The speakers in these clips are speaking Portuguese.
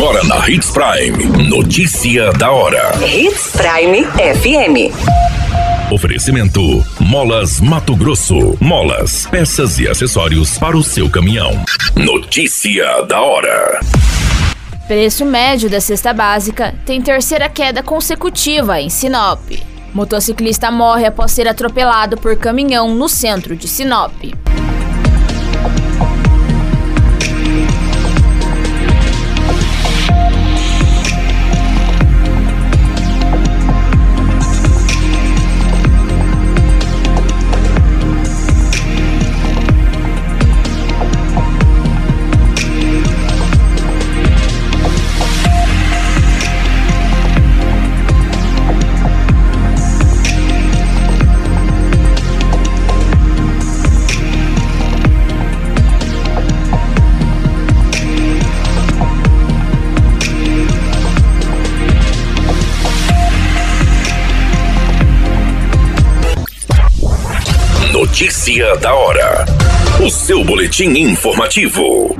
Agora na Hits Prime. Notícia da hora. Hits Prime FM. Oferecimento: Molas Mato Grosso. Molas, peças e acessórios para o seu caminhão. Notícia da hora. Preço médio da cesta básica tem terceira queda consecutiva em Sinop. Motociclista morre após ser atropelado por caminhão no centro de Sinop. Notícia da hora. O seu boletim informativo.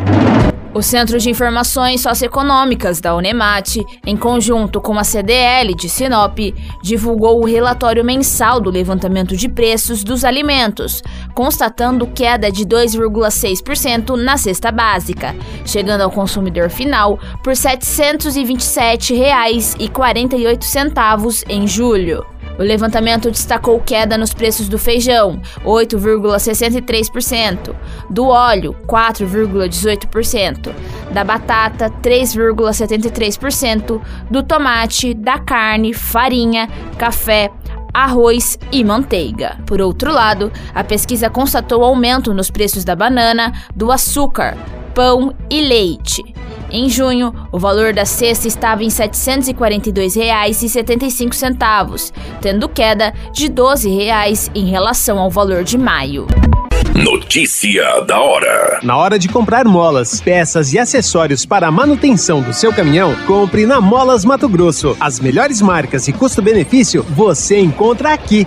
O Centro de Informações Socioeconômicas da Unemate, em conjunto com a CDL de Sinop, divulgou o relatório mensal do levantamento de preços dos alimentos, constatando queda de 2,6% na cesta básica, chegando ao consumidor final por R$ 727,48 em julho. O levantamento destacou queda nos preços do feijão, 8,63%, do óleo, 4,18%, da batata, 3,73%, do tomate, da carne, farinha, café, arroz e manteiga. Por outro lado, a pesquisa constatou aumento nos preços da banana, do açúcar, pão e leite. Em junho, o valor da cesta estava em R$ 742,75, tendo queda de 12 reais em relação ao valor de maio. Notícia da hora. Na hora de comprar molas, peças e acessórios para a manutenção do seu caminhão, compre na Molas Mato Grosso. As melhores marcas e custo-benefício você encontra aqui.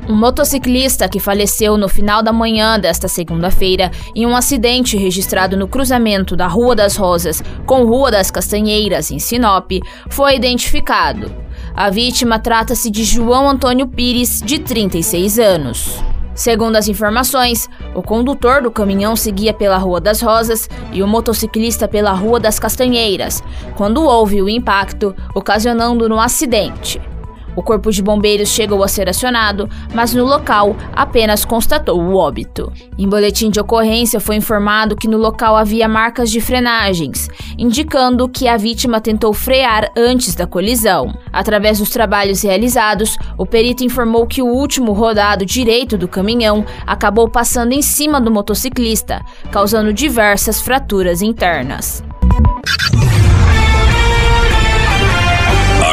Um motociclista que faleceu no final da manhã desta segunda-feira em um acidente registrado no cruzamento da Rua das Rosas com Rua das Castanheiras, em Sinop, foi identificado. A vítima trata-se de João Antônio Pires, de 36 anos. Segundo as informações, o condutor do caminhão seguia pela Rua das Rosas e o motociclista pela Rua das Castanheiras, quando houve o impacto, ocasionando no acidente. O corpo de bombeiros chegou a ser acionado, mas no local apenas constatou o óbito. Em boletim de ocorrência foi informado que no local havia marcas de frenagens, indicando que a vítima tentou frear antes da colisão. Através dos trabalhos realizados, o perito informou que o último rodado direito do caminhão acabou passando em cima do motociclista, causando diversas fraturas internas.